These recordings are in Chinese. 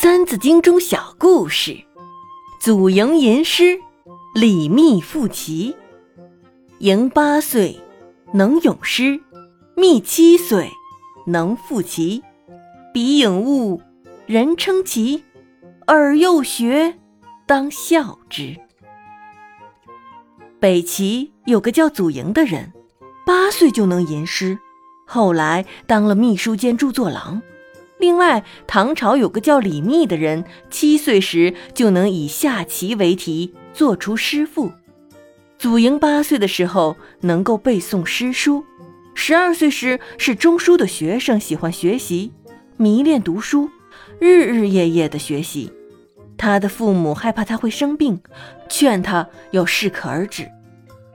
三字经》中小故事：祖营吟诗，李密赋棋。赢八岁，能咏诗；密七岁，能赋棋。彼颖悟，人称奇；尔幼学，当效之。北齐有个叫祖莹的人，八岁就能吟诗，后来当了秘书监著作郎。另外，唐朝有个叫李密的人，七岁时就能以下棋为题做出诗赋。祖莹八岁的时候能够背诵诗书，十二岁时是中书的学生，喜欢学习，迷恋读书，日日夜夜的学习。他的父母害怕他会生病，劝他要适可而止。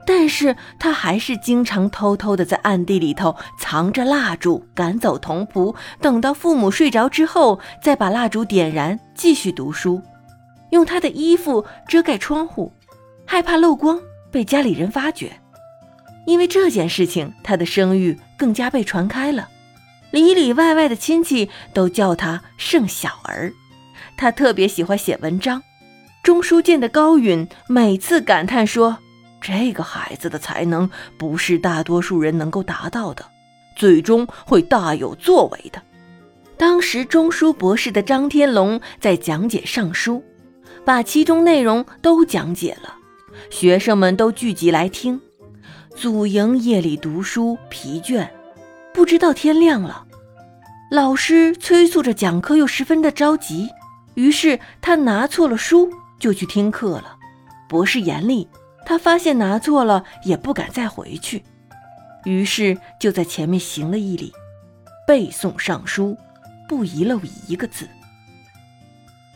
但是他还是经常偷偷的在暗地里头藏着蜡烛，赶走童仆，等到父母睡着之后，再把蜡烛点燃，继续读书。用他的衣服遮盖窗户，害怕漏光被家里人发觉。因为这件事情，他的声誉更加被传开了，里里外外的亲戚都叫他盛小儿。他特别喜欢写文章。中书监的高允每次感叹说。这个孩子的才能不是大多数人能够达到的，最终会大有作为的。当时中书博士的张天龙在讲解《尚书》，把其中内容都讲解了，学生们都聚集来听。祖莹夜里读书疲倦，不知道天亮了，老师催促着讲课，又十分的着急，于是他拿错了书，就去听课了。博士严厉。他发现拿错了也不敢再回去，于是就在前面行了一礼，背诵尚书，不遗漏一个字。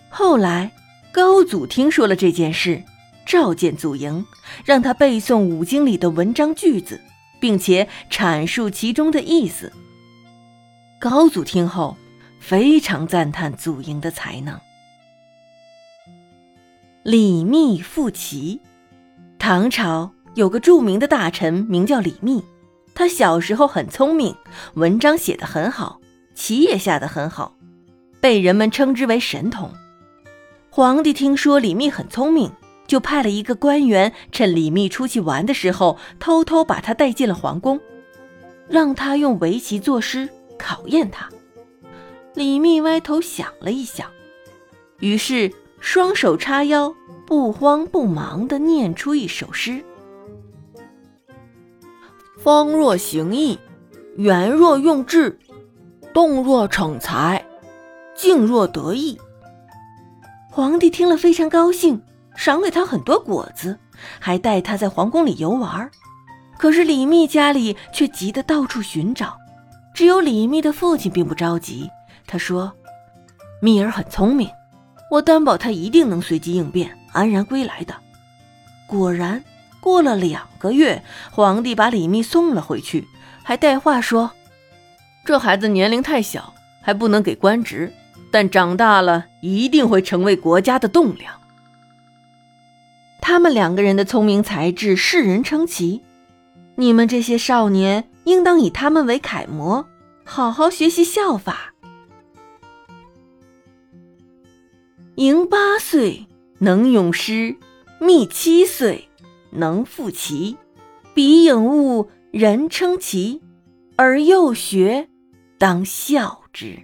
后来高祖听说了这件事，召见祖营，让他背诵五经里的文章句子，并且阐述其中的意思。高祖听后非常赞叹祖营的才能。李密复齐。唐朝有个著名的大臣，名叫李密。他小时候很聪明，文章写得很好，棋也下得很好，被人们称之为神童。皇帝听说李密很聪明，就派了一个官员，趁李密出去玩的时候，偷偷把他带进了皇宫，让他用围棋作诗考验他。李密歪头想了一想，于是双手叉腰。不慌不忙地念出一首诗：“方若行义，圆若用智，动若逞才，静若得意。”皇帝听了非常高兴，赏给他很多果子，还带他在皇宫里游玩。可是李密家里却急得到处寻找，只有李密的父亲并不着急。他说：“密儿很聪明，我担保他一定能随机应变。”安然归来的，果然过了两个月，皇帝把李密送了回去，还带话说：“这孩子年龄太小，还不能给官职，但长大了一定会成为国家的栋梁。”他们两个人的聪明才智，世人称奇。你们这些少年，应当以他们为楷模，好好学习效法。赢八岁。能咏诗，觅七岁，能赋棋。彼颖悟，人称奇；而幼学，当效之。